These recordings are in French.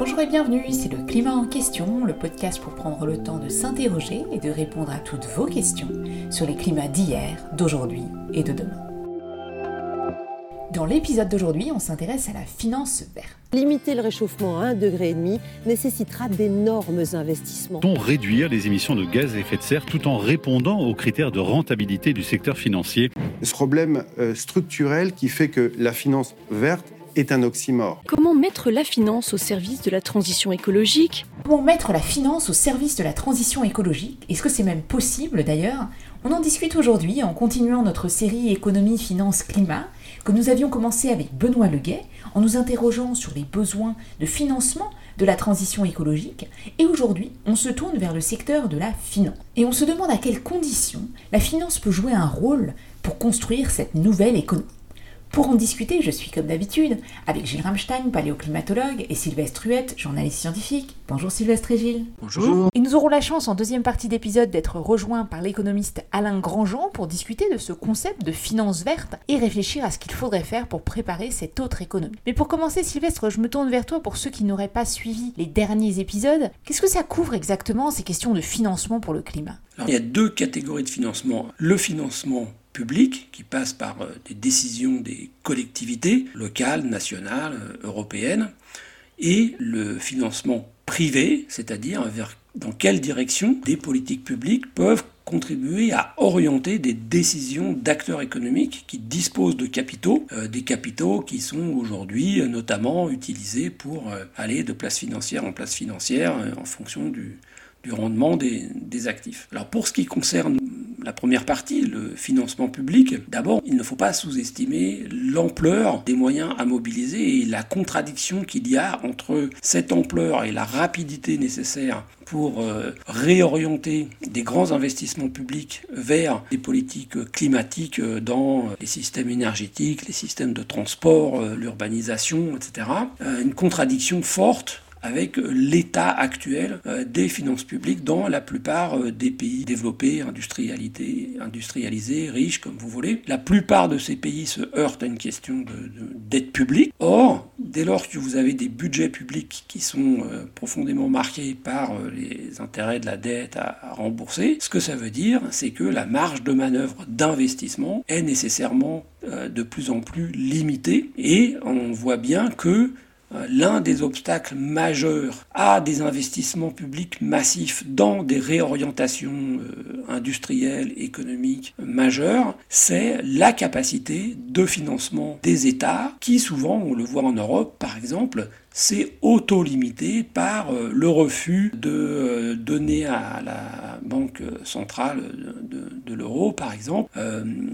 Bonjour et bienvenue, c'est le Climat en question, le podcast pour prendre le temps de s'interroger et de répondre à toutes vos questions sur les climats d'hier, d'aujourd'hui et de demain. Dans l'épisode d'aujourd'hui, on s'intéresse à la finance verte. Limiter le réchauffement à 1,5 degré nécessitera d'énormes investissements. On réduire les émissions de gaz à effet de serre tout en répondant aux critères de rentabilité du secteur financier. Ce problème euh, structurel qui fait que la finance verte est un oxymore. Comment mettre la finance au service de la transition écologique? Comment mettre la finance au service de la transition écologique? Est-ce que c'est même possible d'ailleurs? On en discute aujourd'hui en continuant notre série Économie, Finance, Climat que nous avions commencé avec Benoît Leguet en nous interrogeant sur les besoins de financement de la transition écologique et aujourd'hui on se tourne vers le secteur de la finance. Et on se demande à quelles conditions la finance peut jouer un rôle pour construire cette nouvelle économie. Pour en discuter, je suis comme d'habitude avec Gilles Ramstein, paléoclimatologue, et Sylvestre Huette, journaliste scientifique. Bonjour Sylvestre et Gilles. Bonjour. Et nous aurons la chance en deuxième partie d'épisode d'être rejoints par l'économiste Alain Grandjean pour discuter de ce concept de finance verte et réfléchir à ce qu'il faudrait faire pour préparer cette autre économie. Mais pour commencer, Sylvestre, je me tourne vers toi pour ceux qui n'auraient pas suivi les derniers épisodes. Qu'est-ce que ça couvre exactement ces questions de financement pour le climat? Il y a deux catégories de financement. Le financement public qui passe par euh, des décisions des collectivités locales, nationales, euh, européennes, et le financement privé, c'est-à-dire dans quelle direction des politiques publiques peuvent contribuer à orienter des décisions d'acteurs économiques qui disposent de capitaux, euh, des capitaux qui sont aujourd'hui notamment utilisés pour aller de place financière en place financière en fonction du, du rendement des, des, actifs. Alors pour ce qui concerne la première partie, le financement public, d'abord, il ne faut pas sous-estimer l'ampleur des moyens à mobiliser et la contradiction qu'il y a entre cette ampleur et la rapidité nécessaire pour euh, réorienter des grands investissements publics vers des politiques climatiques euh, dans les systèmes énergétiques, les systèmes de transport, euh, l'urbanisation, etc. une contradiction forte avec l'état actuel euh, des finances publiques dans la plupart euh, des pays développés, industrialisés, riches comme vous voulez. La plupart de ces pays se heurtent à une question de, dette publique. Or, dès lors que vous avez des budgets publics qui sont euh, profondément marqués par les intérêts de la dette à, rembourser, ce que ça veut dire, c'est que la marge de manœuvre d'investissement est nécessairement de plus en plus limitée et on voit bien que l'un des obstacles majeurs à des investissements publics massifs dans des réorientations euh, industrielles, économiques majeures, c'est la capacité de financement des États qui souvent, on le voit en Europe par exemple, c'est auto-limité par euh, le refus de donner à la Banque centrale de, l'euro, par exemple,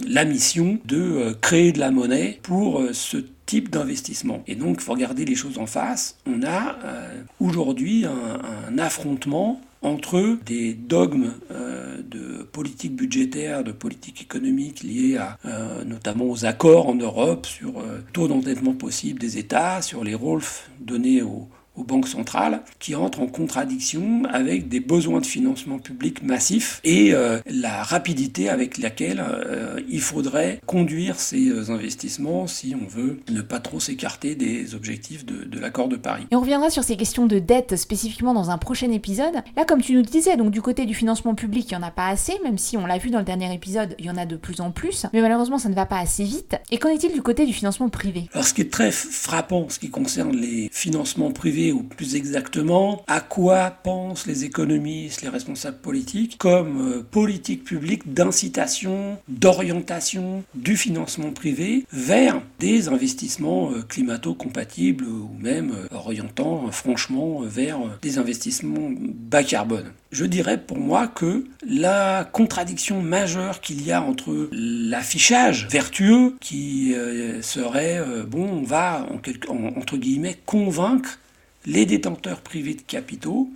la mission de créer de la monnaie pour ce type d'investissement. Et donc, il faut regarder les choses en face. On a euh, aujourd'hui un, affrontement entre des dogmes euh, de politique budgétaire, de politique économique liés à, euh, notamment aux accords en Europe sur taux d'endettement possible des États, sur les rôles donnés aux, aux banques centrales qui entrent en contradiction avec des besoins de financement public massifs et euh, la rapidité avec laquelle euh, il faudrait conduire ces euh, investissements si on veut ne pas trop s'écarter des objectifs de, de l'accord de Paris. Et on reviendra sur ces questions de dette spécifiquement dans un prochain épisode. Là, comme tu nous disais, donc du côté du financement public, il n'y en a pas assez, même si on l'a vu dans le dernier épisode, il y en a de plus en plus, mais malheureusement ça ne va pas assez vite. Et qu'en est-il du côté du financement privé? Alors ce qui est très frappant, ce qui concerne les financements privés, ou plus exactement à quoi pensent les économistes, les responsables politiques, comme euh, politique publique d'incitation, d'orientation du financement privé vers des investissements euh, climato-compatibles ou même euh, orientant franchement vers des investissements bas carbone. Je dirais pour moi que la contradiction majeure qu'il y a entre l'affichage vertueux qui serait, bon, on va entre guillemets convaincre les détenteurs privés de capitaux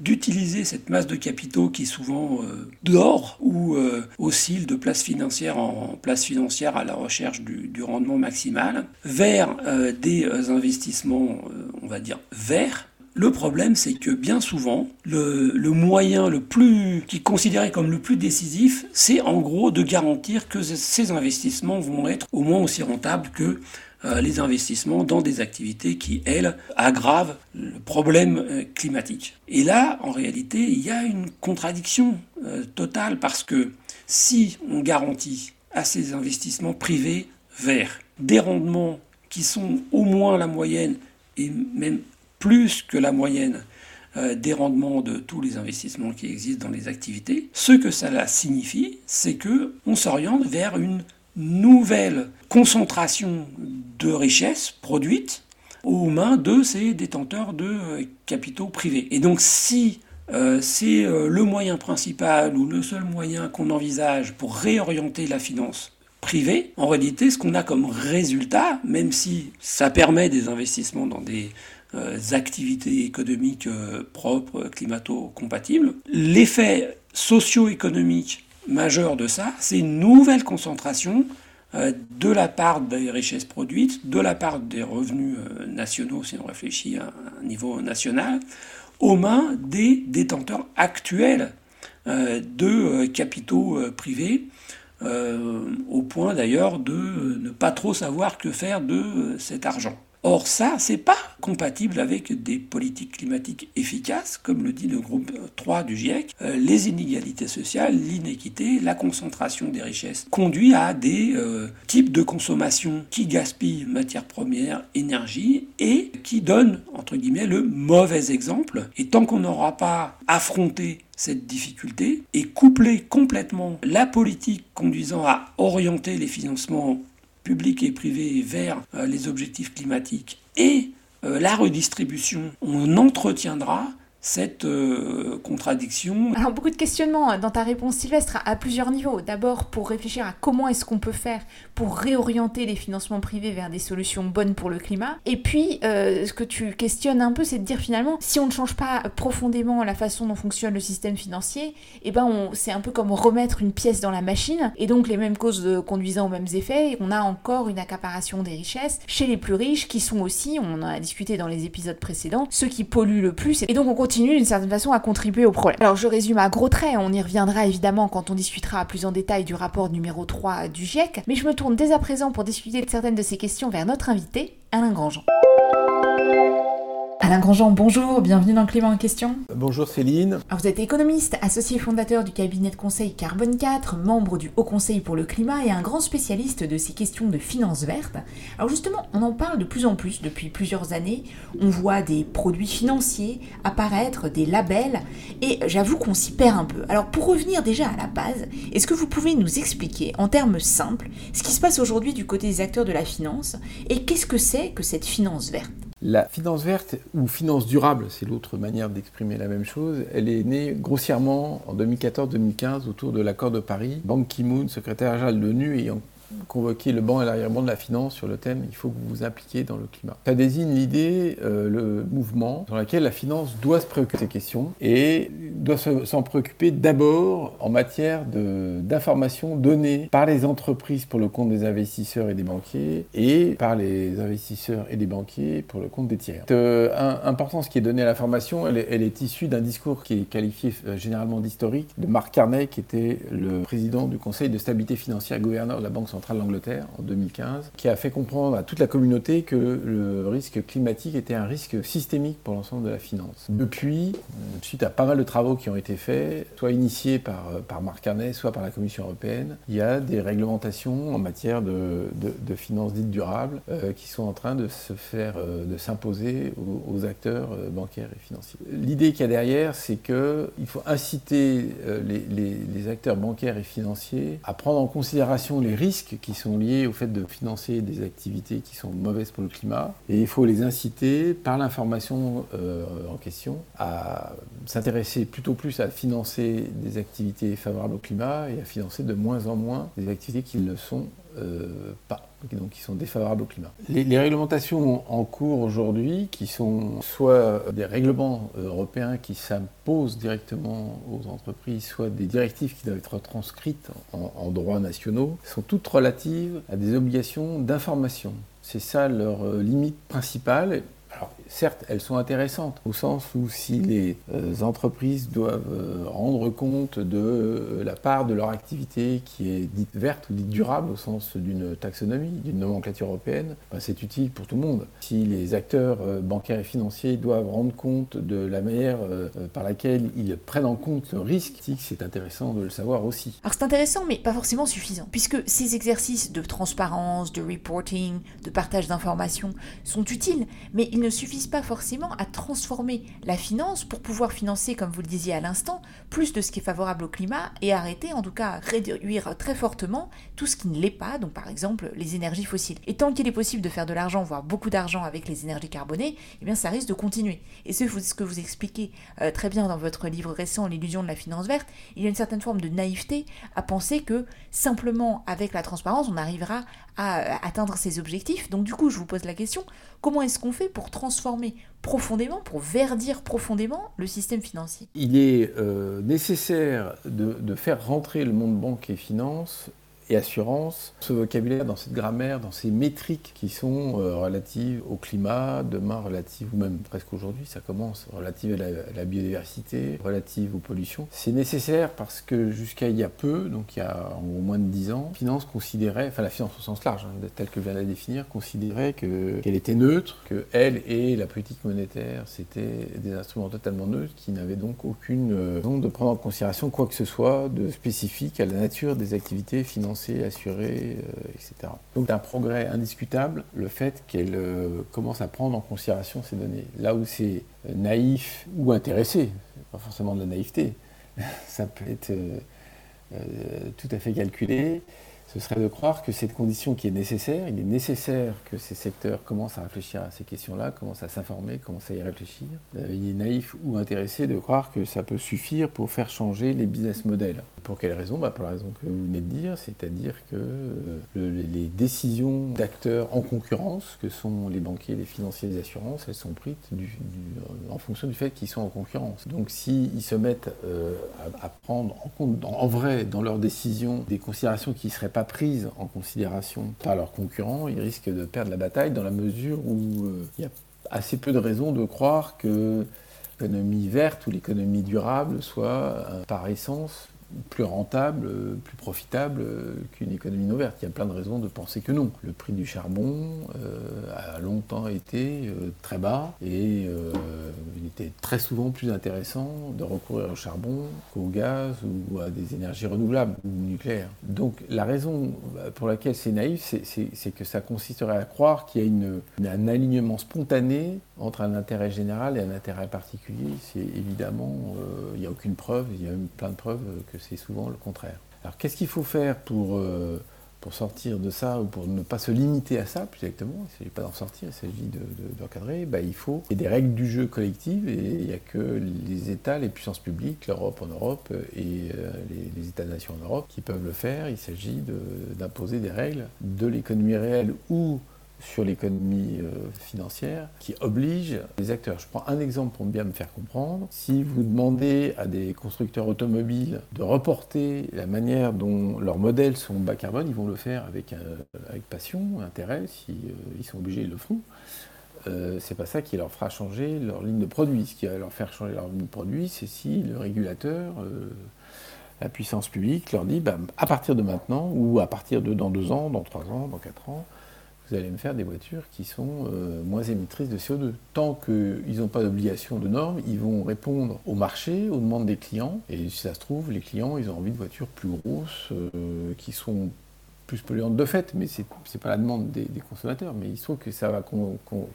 d'utiliser cette masse de capitaux qui souvent euh, dort ou euh, oscille de place financière en place financière à la recherche du, rendement maximal vers euh, des investissements, on va dire, verts. Le problème, c'est que bien souvent, le, le, moyen le plus, qui est considéré comme le plus décisif, c'est en gros de garantir que ces investissements vont être au moins aussi rentables que euh, les investissements dans des activités qui, elles, aggravent le problème euh, climatique. Et là, en réalité, il y a une contradiction euh, totale parce que si on garantit à ces investissements privés verts des rendements qui sont au moins la moyenne et même plus que la moyenne des rendements de tous les investissements qui existent dans les activités, ce que cela signifie, c'est que on s'oriente vers une nouvelle concentration de richesses produites aux mains de ces détenteurs de euh, capitaux privés. Et donc si euh, c'est euh, le moyen principal ou le seul moyen qu'on envisage pour réorienter la finance privée, en réalité ce qu'on a comme résultat, même si ça permet des investissements dans des activités économiques propres, climato-compatibles, l'effet socio-économique majeur de ça, c'est une nouvelle concentration euh, de la part des richesses produites, de la part des revenus euh, nationaux, si on réfléchit à un niveau national, aux mains des détenteurs actuels euh, de capitaux privés, au point d'ailleurs de ne pas trop savoir que faire de cet argent. Or ça, c'est pas compatible avec des politiques climatiques efficaces, comme le dit le groupe 3 du GIEC. Euh, les inégalités sociales, l'inéquité, la concentration des richesses conduit à des euh, types de consommation qui gaspillent matières premières, énergie et qui donnent, entre guillemets, le mauvais exemple. Et tant qu'on n'aura pas affronté cette difficulté et couplé complètement la politique conduisant à orienter les financements public et privé vers euh, les objectifs climatiques et euh, la redistribution, on entretiendra cette euh, contradiction. Alors beaucoup de questionnements dans ta réponse Sylvestre à, plusieurs niveaux. D'abord pour réfléchir à comment est-ce qu'on peut faire pour réorienter les financements privés vers des solutions bonnes pour le climat. Et puis euh, ce que tu questionnes un peu c'est de dire finalement si on ne change pas profondément la façon dont fonctionne le système financier, eh ben c'est un peu comme remettre une pièce dans la machine et donc les mêmes causes conduisant aux mêmes effets. On a encore une accaparation des richesses chez les plus riches qui sont aussi, on en a discuté dans les épisodes précédents, ceux qui polluent le plus. Et donc on continue d'une certaine façon à contribuer au problème. Alors je résume à gros traits, on y reviendra évidemment quand on discutera plus en détail du rapport numéro 3 du GIEC, mais je me tourne dès à présent pour discuter de certaines de ces questions vers notre invité, Alain Grandjean. Alain Grandjean, bonjour, bienvenue dans le climat en question. Bonjour Céline. vous êtes économiste, associé fondateur du cabinet de conseil Carbone 4, membre du Haut Conseil pour le climat et un grand spécialiste de ces questions de finances vertes. Alors justement, on en parle de plus en plus depuis plusieurs années. On voit des produits financiers apparaître, des labels, et j'avoue qu'on s'y perd un peu. Alors pour revenir déjà à la base, est-ce que vous pouvez nous expliquer en termes simples ce qui se passe aujourd'hui du côté des acteurs de la finance et qu'est-ce que c'est que cette finance verte? La finance verte ou finance durable, c'est l'autre manière d'exprimer la même chose, elle est née grossièrement en 2014-2015 autour de l'accord de Paris. Ban Ki-moon, secrétaire général de l'ONU, ayant convoquer le banc et l'arrière-banc de la finance sur le thème il faut que vous vous impliquiez dans le climat. Ça désigne l'idée, euh, le mouvement dans lequel la finance doit se préoccuper de ces questions et doit s'en préoccuper d'abord en matière d'informations données par les entreprises pour le compte des investisseurs et des banquiers et par les investisseurs et des banquiers pour le compte des tiers. Euh, importance qui est donnée à l'information, elle, est issue d'un discours qui est qualifié euh, généralement d'historique de Mark Carney qui était le président du Conseil de stabilité financière gouverneur de la Banque centrale centrale d'Angleterre en 2015, qui a fait comprendre à toute la communauté que le risque climatique était un risque systémique pour l'ensemble de la finance. Depuis, suite à pas mal de travaux qui ont été faits, soit initiés par, par Marc Carnet, soit par la Commission européenne, il y a des réglementations en matière de, de, finances dites durables euh, qui sont en train de se faire, euh, de s'imposer aux, acteurs euh, bancaires et financiers. L'idée qu'il y a derrière, c'est qu'il faut inciter les, les, les acteurs bancaires et financiers à prendre en considération les risques qui sont liés au fait de financer des activités qui sont mauvaises pour le climat. Et il faut les inciter, par l'information euh, en question, à s'intéresser plutôt plus à financer des activités favorables au climat et à financer de moins en moins des activités qui le sont pas donc qui sont défavorables au climat. Les, réglementations en cours aujourd'hui, qui sont soit des règlements européens qui s'imposent directement aux entreprises, soit des directives qui doivent être transcrites en, en droits nationaux, sont toutes relatives à des obligations d'information. C'est ça leur euh, limite principale. Alors, certes, elles sont intéressantes, au sens où si les euh, entreprises doivent euh, rendre compte de euh, la part de leur activité qui est dite verte ou dite durable, au sens d'une taxonomie, d'une nomenclature européenne, ben, c'est utile pour tout le monde. Si les acteurs bancaires et financiers doivent rendre compte de la manière par laquelle ils prennent en compte le risque, c'est intéressant de le savoir aussi. Alors c'est intéressant, mais pas forcément suffisant, puisque ces exercices de transparence, de reporting, de partage d'informations sont utiles, mais ils ne suffisent pas forcément à transformer la finance pour pouvoir financer, comme vous le disiez à l'instant, plus de ce qui est favorable au climat et arrêter, en tout cas réduire très fortement tout ce qui ne l'est pas, donc par exemple les énergies fossiles. Et tant qu'il est possible de faire de l'argent, voire beaucoup d'argent avec les énergies carbonées, eh bien ça risque de continuer. Et ce, que vous expliquez euh, très bien dans votre livre récent, L'illusion de la finance verte, il y a une certaine forme de naïveté à penser que simplement avec la transparence, on arrivera à euh, atteindre ces objectifs. Donc du coup, je vous pose la question, comment est-ce qu'on fait pour transformer profondément, pour verdir profondément le système financier? Il est euh, nécessaire de, faire rentrer le monde banque et finance et assurance, ce vocabulaire dans cette grammaire, dans ces métriques qui sont euh, relatives au climat, demain relatives, ou même presque aujourd'hui, ça commence, relatives à la, biodiversité, relatives aux pollutions. C'est nécessaire parce que jusqu'à il y a peu, donc il y a au moins de 10 ans, la finance considérait, enfin la finance au sens large, hein, telle que je viens de la définir, considérait qu'elle était neutre, que elle et la politique monétaire, c'était des instruments totalement neutres qui n'avaient donc aucune euh, raison de prendre en considération quoi que ce soit de spécifique à la nature des activités financières assuré, euh, etc. Donc c'est un progrès indiscutable le fait qu'elle euh, commence à prendre en considération ces données. Là où c'est euh, naïf ou intéressé, pas forcément de la naïveté, ça peut être tout à fait calculé, ce serait de croire que cette condition qui est nécessaire, il est nécessaire que ces secteurs commencent à réfléchir à ces questions-là, commencent à s'informer, commencent à y réfléchir. Euh, il est naïf ou intéressé de croire que ça peut suffire pour faire changer les business models. Pour quelle raison? Bah Pour la raison que vous venez de dire, c'est-à-dire que euh, les décisions d'acteurs en concurrence, que sont les banquiers, les financiers, les assurances, elles sont prises du, en fonction du fait qu'ils sont en concurrence. Donc s'ils se mettent euh, à, prendre en compte, en vrai, dans leurs décisions, des considérations qui ne seraient pas prise en considération par leurs concurrents, ils risquent de perdre la bataille dans la mesure où euh, il y a assez peu de raisons de croire que l'économie verte ou l'économie durable soit par essence plus rentable, euh, plus profitable euh, qu'une économie non verte. Il y a plein de raisons de penser que non. Le prix du charbon euh, a longtemps été très bas et il était très souvent plus intéressant de recourir au charbon qu'au gaz ou à des énergies renouvelables ou nucléaires. Donc la raison pour laquelle c'est naïf, c'est que ça consisterait à croire qu'il y a une, un alignement spontané entre un intérêt général et un intérêt particulier. C'est évidemment, il n'y a aucune preuve, il y a même plein de preuves que c'est souvent le contraire. Alors qu'est-ce qu'il faut faire pour, euh, pour sortir de ça ou pour ne pas se limiter à ça plus exactement? Il ne s'agit pas d'en sortir, il s'agit d'encadrer. De, bah, il faut y des règles du jeu collectives et il n'y a que les États, les puissances publiques, l'Europe en Europe et euh, les, États-nations en Europe qui peuvent le faire. Il s'agit d'imposer des règles de l'économie réelle ou sur l'économie euh, qui oblige les acteurs. Je prends un exemple pour bien me faire comprendre. Si vous demandez à des constructeurs automobiles de reporter la manière dont leurs modèles sont bas carbone, ils vont le faire avec, euh, passion, intérêt, si euh, sont obligés, ils le font. c'est pas ça qui leur fera changer leur ligne de produit. Ce qui va leur faire changer leur ligne de produit, c'est si le régulateur, la puissance publique, leur dit bah, à partir de maintenant, ou à partir de dans deux ans, dans trois ans, dans quatre ans, vous allez me faire des voitures qui sont euh, moins émettrices de CO2. Tant qu'ils n'ont pas d'obligation de normes, ils vont répondre au marché, aux demandes des clients. Et si ça se trouve, les clients, ils ont envie de voitures plus grosses, euh, qui sont plus polluantes de fait, mais ce n'est pas la demande des, consommateurs. Mais il se trouve que ça va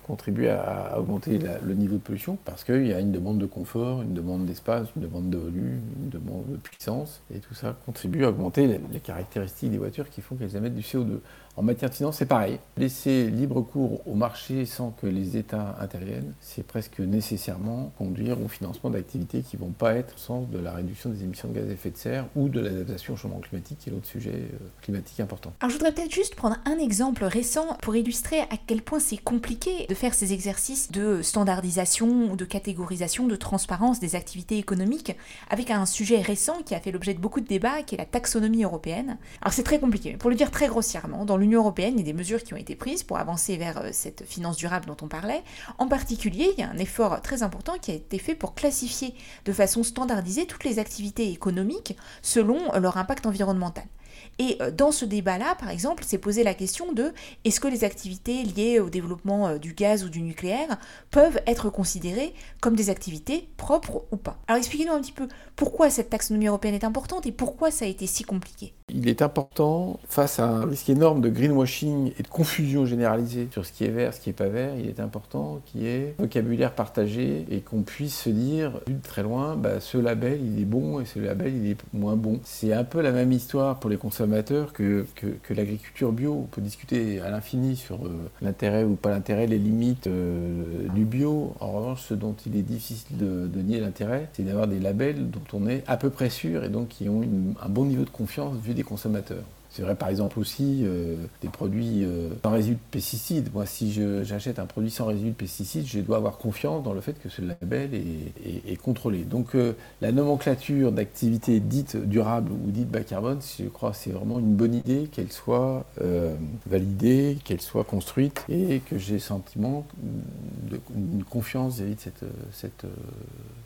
contribuer à, augmenter le niveau de pollution parce qu'il y a une demande de confort, une demande d'espace, une demande de volume, une demande de puissance. Et tout ça contribue à augmenter les, les caractéristiques des voitures qui font qu'elles émettent du CO2. En matière de finance, c'est pareil. Laisser libre cours au marché sans que les États interviennent, c'est presque nécessairement conduire au financement d'activités qui ne vont pas être au sens de la réduction des émissions de gaz à effet de serre ou de l'adaptation au changement climatique, qui est l'autre sujet euh, climatique important. Alors je voudrais peut-être juste prendre un exemple récent pour illustrer à quel point c'est compliqué de faire ces exercices de standardisation de catégorisation, de transparence des activités économiques avec un sujet récent qui a fait l'objet de beaucoup de débats, qui est la taxonomie européenne. Alors c'est très compliqué, pour le dire très grossièrement, dans l'Union européenne, il y a des mesures qui ont été prises pour avancer vers euh, cette finance durable dont on parlait. En particulier, il y a un effort très important qui a été fait pour classifier de façon standardisée toutes les activités économiques selon leur impact environnemental. Et euh, dans ce débat-là, par exemple, s'est posé la question de est-ce que les activités liées au développement euh, du gaz ou du nucléaire peuvent être considérées comme des activités propres ou pas? Alors expliquez-nous un petit peu pourquoi cette taxonomie européenne est importante et pourquoi ça a été si compliqué. Il est important, face à un risque énorme de greenwashing et de confusion généralisée sur ce qui est vert, ce qui n'est pas vert, il est important qu'il y ait un vocabulaire partagé et qu'on puisse se dire, vu de très loin, bah, ce label il est bon et ce label il est moins bon. C'est un peu la même histoire pour les consommateurs que, l'agriculture bio. On peut discuter à l'infini sur euh, l'intérêt ou pas l'intérêt, les limites euh, du bio. En revanche, ce dont il est difficile de, nier l'intérêt, c'est d'avoir des labels dont on est à peu près sûr et donc qui ont un bon niveau de confiance vu des consommateurs. C'est vrai par exemple aussi euh, des produits euh, sans résidus de pesticides. Moi, si j'achète un produit sans résidus de pesticides, je dois avoir confiance dans le fait que ce label est, contrôlé. Donc euh, la nomenclature d'activités dites durables ou dites bas carbone, je crois c'est vraiment une bonne idée qu'elle soit validée, qu'elle soit construite et que j'ai sentiment d'une confiance vis-à-vis de cette, cette,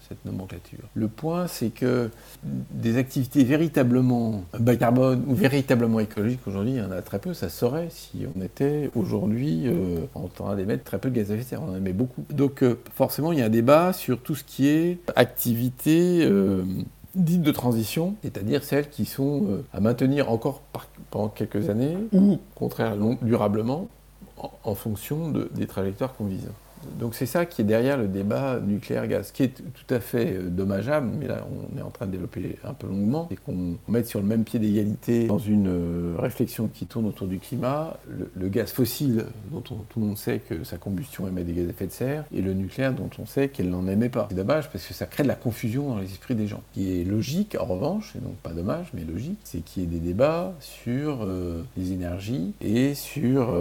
cette nomenclature. Le point, c'est que des activités véritablement bas carbone ou véritablement écologiques aujourd'hui, il y en a très peu. Ça serait si on était aujourd'hui euh, en train d'émettre très peu de gaz à effet de serre. On en émet beaucoup. Donc euh, forcément, il y a un débat sur tout ce qui est activité euh, dites de transition, c'est-à-dire celles qui sont à maintenir encore pendant quelques années ou au contraire durablement en, fonction des trajectoires qu'on vise. Donc c'est ça qui est derrière le débat nucléaire-gaz, qui est tout à fait euh, dommageable, mais là on est en train de développer un peu longuement, c'est qu'on mette sur le même pied d'égalité dans une euh, réflexion qui tourne autour du climat, le, gaz fossile dont tout le monde sait que sa combustion émet des gaz à effet de serre, et le nucléaire dont on sait qu'elle n'en émet pas. C'est dommage parce que ça crée de la confusion dans les esprits des gens. Ce qui est logique en revanche, et donc pas dommage, mais logique, c'est qu'il y ait des débats sur euh, les énergies et sur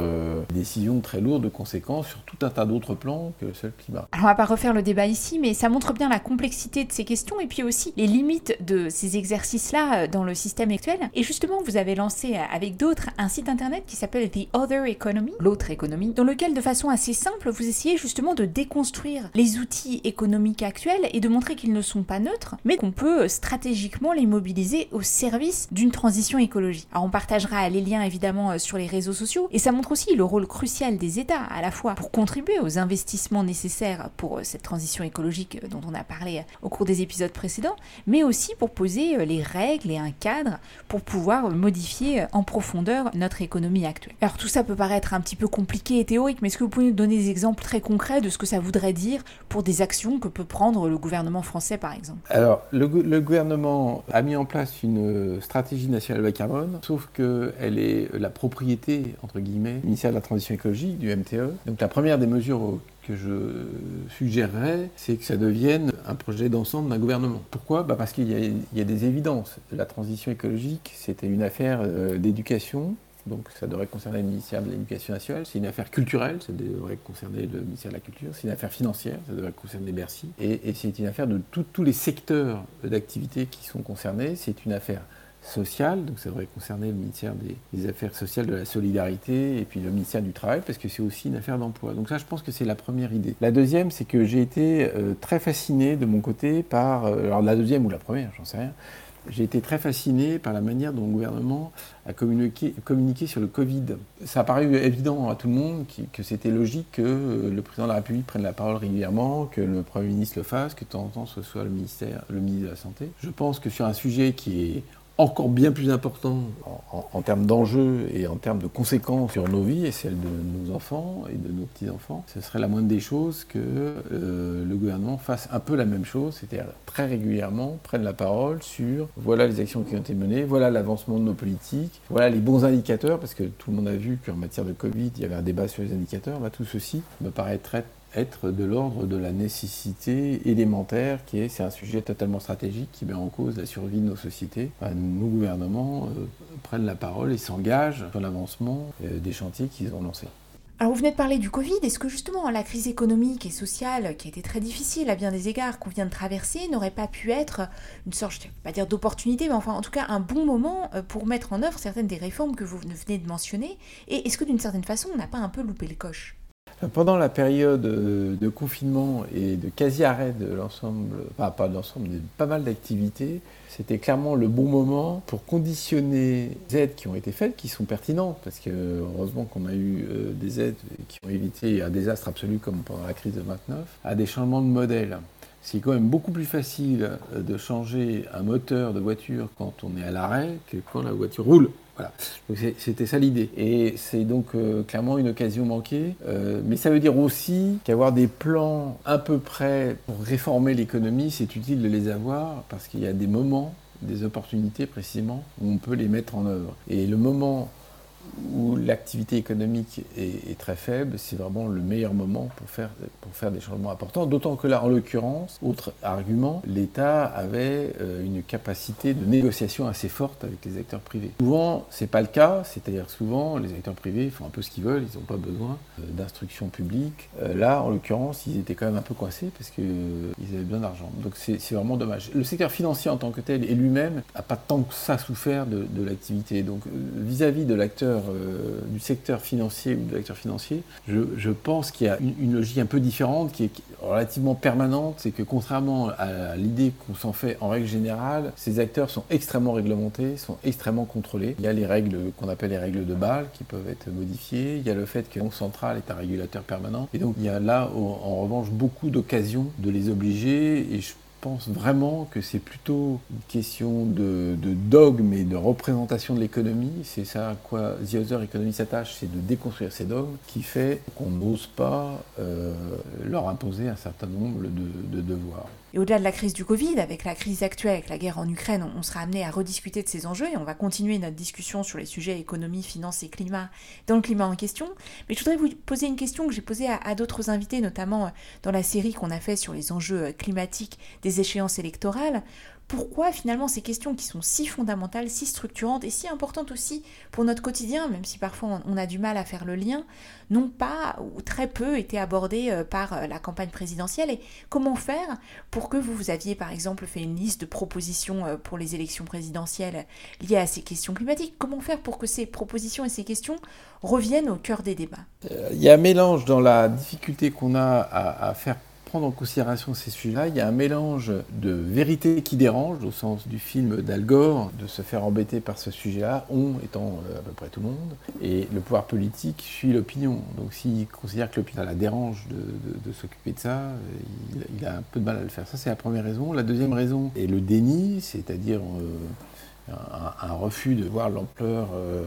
des décisions très lourdes de conséquences sur tout un tas d'autres plans Alors on va pas refaire le débat ici, mais ça montre bien la complexité de ces questions et puis aussi les limites de ces exercices-là euh, dans le système actuel. Et justement, vous avez lancé euh, avec d'autres un site internet qui s'appelle The Other Economy, l'autre économie, dans lequel de façon assez simple, vous essayez justement de déconstruire les outils économiques actuels et de montrer qu'ils ne sont pas neutres, mais qu'on peut euh, stratégiquement les mobiliser au service d'une transition écologique. Alors on partagera les liens évidemment sur les réseaux sociaux et ça montre aussi le rôle crucial des États à la fois pour contribuer aux investissements investissements nécessaires pour euh, cette transition écologique euh, dont on a parlé euh, au cours des épisodes précédents, mais aussi pour poser les règles et un cadre pour pouvoir modifier en profondeur notre économie actuelle. Alors tout ça peut paraître un petit peu compliqué et théorique, mais est-ce que vous pouvez nous donner des exemples très concrets de ce que ça voudrait dire pour des actions que peut prendre le gouvernement français par exemple? Alors le, le gouvernement a mis en place une stratégie nationale bas carbone, sauf qu'elle est la propriété, entre guillemets, ministère de la Transition écologique, du MTE. Donc la première des mesures que je suggérerais, c'est que ça devienne un projet d'ensemble d'un gouvernement. Pourquoi? Bah Parce qu'il y, a des évidences. La transition écologique, c'était une affaire euh, d'éducation, donc ça devrait concerner le ministère de l'Éducation nationale. C'est une affaire culturelle, ça devrait concerner le ministère de la Culture. C'est une affaire financière, ça devrait concerner Bercy. Et, et c'est une affaire de tous les secteurs d'activité qui sont concernés. C'est une affaire sociale, donc ça devrait concerner le ministère des, Affaires sociales, de la solidarité, et puis le ministère du Travail, parce que c'est aussi une affaire d'emploi. Donc ça, je pense que c'est la première idée. La deuxième, c'est que j'ai été euh, très fasciné de mon côté par, euh, alors la deuxième ou la première, j'en sais rien, j'ai été très fasciné par la manière dont le gouvernement a communiqué, communiqué, sur le Covid. Ça a paru évident à tout le monde que c'était logique que euh, le président de la République prenne la parole régulièrement, que le Premier ministre le fasse, que de temps en temps ce soit le, ministère, le ministre de la Santé. Je pense que sur un sujet qui est encore bien plus important. En, termes d'enjeux et en termes de conséquences sur nos vies et celles de nos enfants et de nos petits-enfants, ce serait la moindre des choses que euh, le gouvernement fasse un peu la même chose, c'est-à-dire très régulièrement prenne la parole sur voilà les actions qui ont été menées, voilà l'avancement de nos politiques, voilà les bons indicateurs, parce que tout le monde a vu qu'en matière de Covid, il y avait un débat sur les indicateurs, tout ceci me paraît très être de l'ordre de la nécessité élémentaire, qui est, c'est un sujet totalement stratégique qui met en cause la survie de nos sociétés. nos gouvernements euh, prennent la parole et s'engagent sur l'avancement euh, des chantiers qu'ils ont lancés. Alors vous venez de parler du Covid, est-ce que justement la crise économique et sociale, qui a été très difficile à bien des égards qu'on vient de traverser, n'aurait pas pu être une sorte, je ne vais pas dire d'opportunité, mais enfin en tout cas un bon moment euh, pour mettre en œuvre certaines des réformes que vous venez de mentionner? Et est-ce que d'une certaine façon on n'a pas un peu loupé le coche? Pendant la période de confinement et de quasi-arrêt de l'ensemble, enfin pas de l'ensemble, mais de pas mal d'activités, c'était clairement le bon moment pour conditionner les aides qui ont été faites, qui sont pertinentes, parce que heureusement qu'on a eu euh, des aides qui ont évité un désastre absolu comme pendant la crise de 29, à des changements de modèle. C'est quand même beaucoup plus facile euh, de changer un moteur de voiture quand on est à l'arrêt que quand la voiture roule. Voilà. C'était ça l'idée. Et c'est donc euh, clairement une occasion manquée. mais ça veut dire aussi qu'avoir des plans à peu près pour réformer l'économie, c'est utile de les avoir parce qu'il y a des moments, des opportunités précisément, où on peut les mettre en œuvre. Et le moment où l'activité économique est, très faible, c'est vraiment le meilleur moment pour faire, pour faire des changements importants. D'autant que là, en l'occurrence, autre argument, l'État avait euh, une capacité de négociation assez forte avec les acteurs privés. Souvent, c'est pas le cas, c'est-à-dire souvent, les acteurs privés font un peu ce qu'ils veulent, ils n'ont pas besoin euh, d'instructions publiques. Euh, là, en l'occurrence, ils étaient quand même un peu coincés parce qu'ils avaient besoin d'argent. Donc c'est vraiment dommage. Le secteur financier en tant que tel et lui-même n'a pas tant que ça souffert de, l'activité. Donc vis-à-vis -vis de l'acteur euh, du secteur financier ou de l'acteur financier, je, pense qu'il y a une, logique un peu différente qui est relativement permanente, c'est que contrairement à l'idée qu'on s'en fait en règle générale, ces acteurs sont extrêmement réglementés, sont extrêmement contrôlés. Il y a les règles qu'on appelle les règles de Bâle qui peuvent être modifiées, il y a le fait que la Banque centrale est un régulateur permanent, et donc il y a là en revanche beaucoup d'occasions de les obliger, et je pense vraiment que c'est plutôt une question de, dogme et de représentation de l'économie. C'est ça à quoi The Other Economy s'attache, c'est de déconstruire ces dogmes qui fait qu'on n'ose pas euh, leur imposer un certain nombre de, devoirs. Et au-delà de la crise du Covid, avec la crise actuelle, avec la guerre en Ukraine, on sera amené à rediscuter de ces enjeux et on va continuer notre discussion sur les sujets économie, finance et climat dans le climat en question. Mais je voudrais vous poser une question que j'ai posée à, d'autres invités, notamment dans la série qu'on a fait sur les enjeux climatiques des échéances électorales, pourquoi finalement ces questions qui sont si fondamentales, si structurantes et si importantes aussi pour notre quotidien, même si parfois on a du mal à faire le lien, n'ont pas ou très peu été abordées euh, par euh, la campagne présidentielle et comment faire pour que vous, vous aviez par exemple fait une liste de propositions euh, pour les élections présidentielles liées à ces questions climatiques, comment faire pour que ces propositions et ces questions reviennent au cœur des débats? Il y a un mélange dans la difficulté qu'on a à, à faire prendre en considération ces sujets-là, il y a un mélange de vérité qui dérange, au sens du film d'Al Gore, de se faire embêter par ce sujet-là, on étant euh, à peu près tout le monde, et le pouvoir politique suit l'opinion. Donc s'il considère que l'opinion la dérange de, s'occuper de ça, il, a un peu de mal à le faire. Ça, c'est la première raison. La deuxième raison est le déni, c'est-à-dire... Euh, un, refus de voir l'ampleur euh,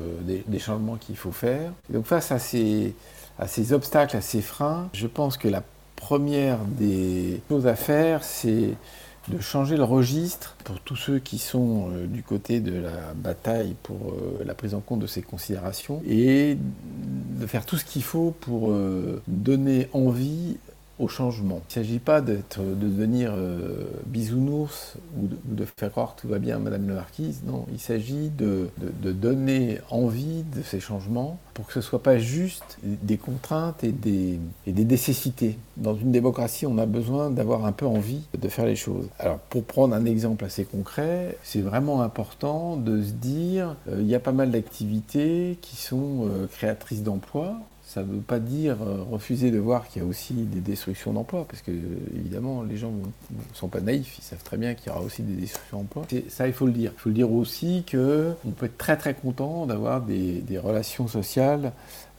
des, changements qu'il faut faire. donc face à ces, à ces obstacles, à ces freins, je pense que la première des choses à faire, c'est de changer le registre. Pour tous ceux qui sont euh, du côté de la bataille pour euh, la prise en compte de ces considérations et de faire tout ce qu'il faut pour euh, donner envie changement. Il ne s'agit pas de devenir euh, bisounours ou de, faire croire que tout va bien Madame la Marquise, non, il s'agit de, donner envie de ces changements pour que ce ne soit pas juste des contraintes et des, et des nécessités. Dans une démocratie, on a besoin d'avoir un peu envie de faire les choses. Alors pour prendre un exemple assez concret, c'est vraiment important de se dire, euh, il y a pas mal d'activités qui sont euh, créatrices d'emplois, ça ne veut pas dire euh, refuser de voir qu'il y a aussi des destructions d'emplois, parce que évidemment, les gens ne sont pas naïfs, ils savent très bien qu'il y aura aussi des destructions d'emplois. Ça, il faut le dire. Il faut le dire aussi qu'on peut être très très content d'avoir des, relations sociales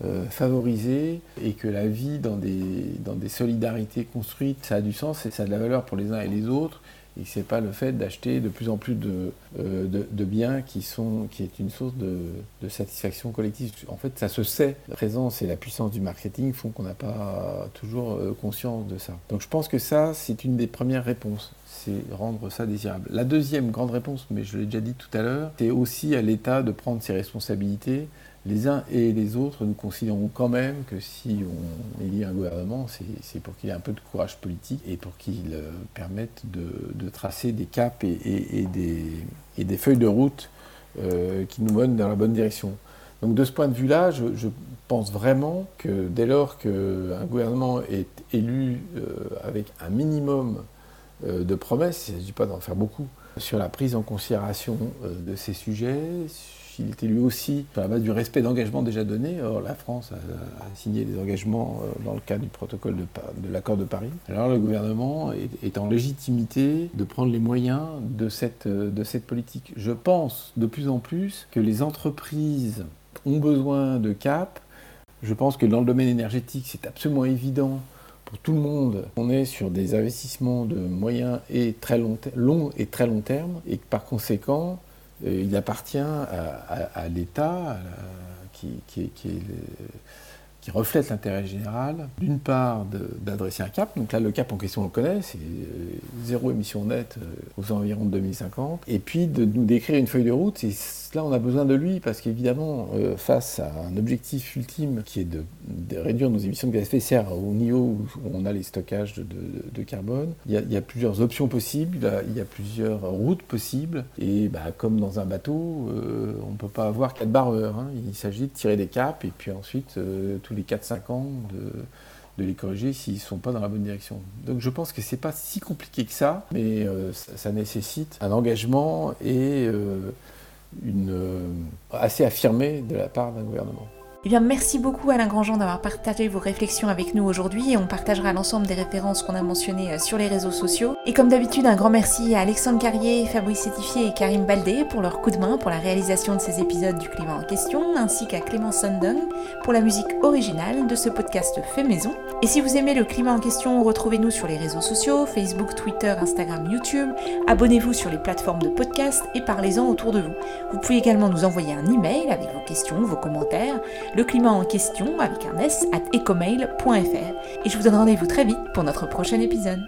euh, favorisées et que la vie dans des, dans des solidarités construites, ça a du sens et ça a de la valeur pour les uns et les autres et c'est pas le fait d'acheter de plus en plus de, euh, de, biens qui, sont, qui est une source de, de, satisfaction collective. En fait, ça se sait. La présence et la puissance du marketing font qu'on n'a pas toujours euh, conscience de ça. Donc je pense que ça, c'est une des premières réponses. C'est rendre ça désirable. La deuxième grande réponse, mais je l'ai déjà dit tout à l'heure, c'est aussi à l'État de prendre ses responsabilités les uns et les autres, nous considérons quand même que si on élit un gouvernement, c'est pour qu'il ait un peu de courage politique et pour qu'il euh, permette de, tracer des caps et, des, feuilles de route euh, qui nous mènent dans la bonne direction. Donc de ce point de vue-là, je, pense vraiment que dès lors qu'un gouvernement est élu euh, avec un minimum de promesses, il ne s'agit pas d'en faire beaucoup, sur la prise en considération de ces sujets, il était lui aussi la base du respect d'engagements déjà donnés. Or, la France a, signé des engagements euh, dans le cadre du protocole de, l'accord de Paris. Alors, le gouvernement est, en légitimité de prendre les moyens de cette, euh, de cette politique. Je pense de plus en plus que les entreprises ont besoin de cap. Je pense que dans le domaine énergétique, c'est absolument évident pour tout le monde. On est sur des investissements de moyen et très long, long et très long terme et par conséquent, il appartient à, l'État qui, qui, reflète l'intérêt général, d'une part d'adresser un cap, donc là le cap en question on le connaît, c'est euh, zéro émission nette euh, aux environs de 2050, et puis de nous décrire une feuille de route, et là on a besoin de lui, parce qu'évidemment, face à un objectif ultime qui est de, réduire nos émissions de gaz à effet de serre au niveau où on a les stockages de, carbone, il y, a, plusieurs options possibles, il y a, plusieurs routes possibles, et bah, comme dans un bateau, on ne peut pas avoir quatre barreurs, hein. il s'agit de tirer des caps, et puis ensuite tous les 4-5 ans de, les corriger s'ils ne sont pas dans la bonne direction. Donc je pense que ce n'est pas si compliqué que ça, mais euh, ça, nécessite un engagement et euh, une, euh, assez affirmé de la part d'un gouvernement. Eh bien, merci beaucoup Alain Grandjean d'avoir partagé vos réflexions avec nous aujourd'hui on partagera l'ensemble des références qu'on a mentionnées euh, sur les réseaux sociaux. Et comme d'habitude, un grand merci à Alexandre Carrier, Fabrice Sétifier et Karim Baldé pour leur coup de main pour la réalisation de ces épisodes du climat en question, ainsi qu'à Clément Sundung pour la musique originale de ce podcast fait maison. Et si vous aimez le climat en question, retrouvez-nous sur les réseaux sociaux, Facebook, Twitter, Instagram, YouTube. Abonnez-vous sur les plateformes de podcast et parlez-en autour de vous. Vous pouvez également nous envoyer un email avec vos questions, vos commentaires le climat en question avec un s at ecomail.fr. Et je vous donne rendez-vous très vite pour notre prochain épisode.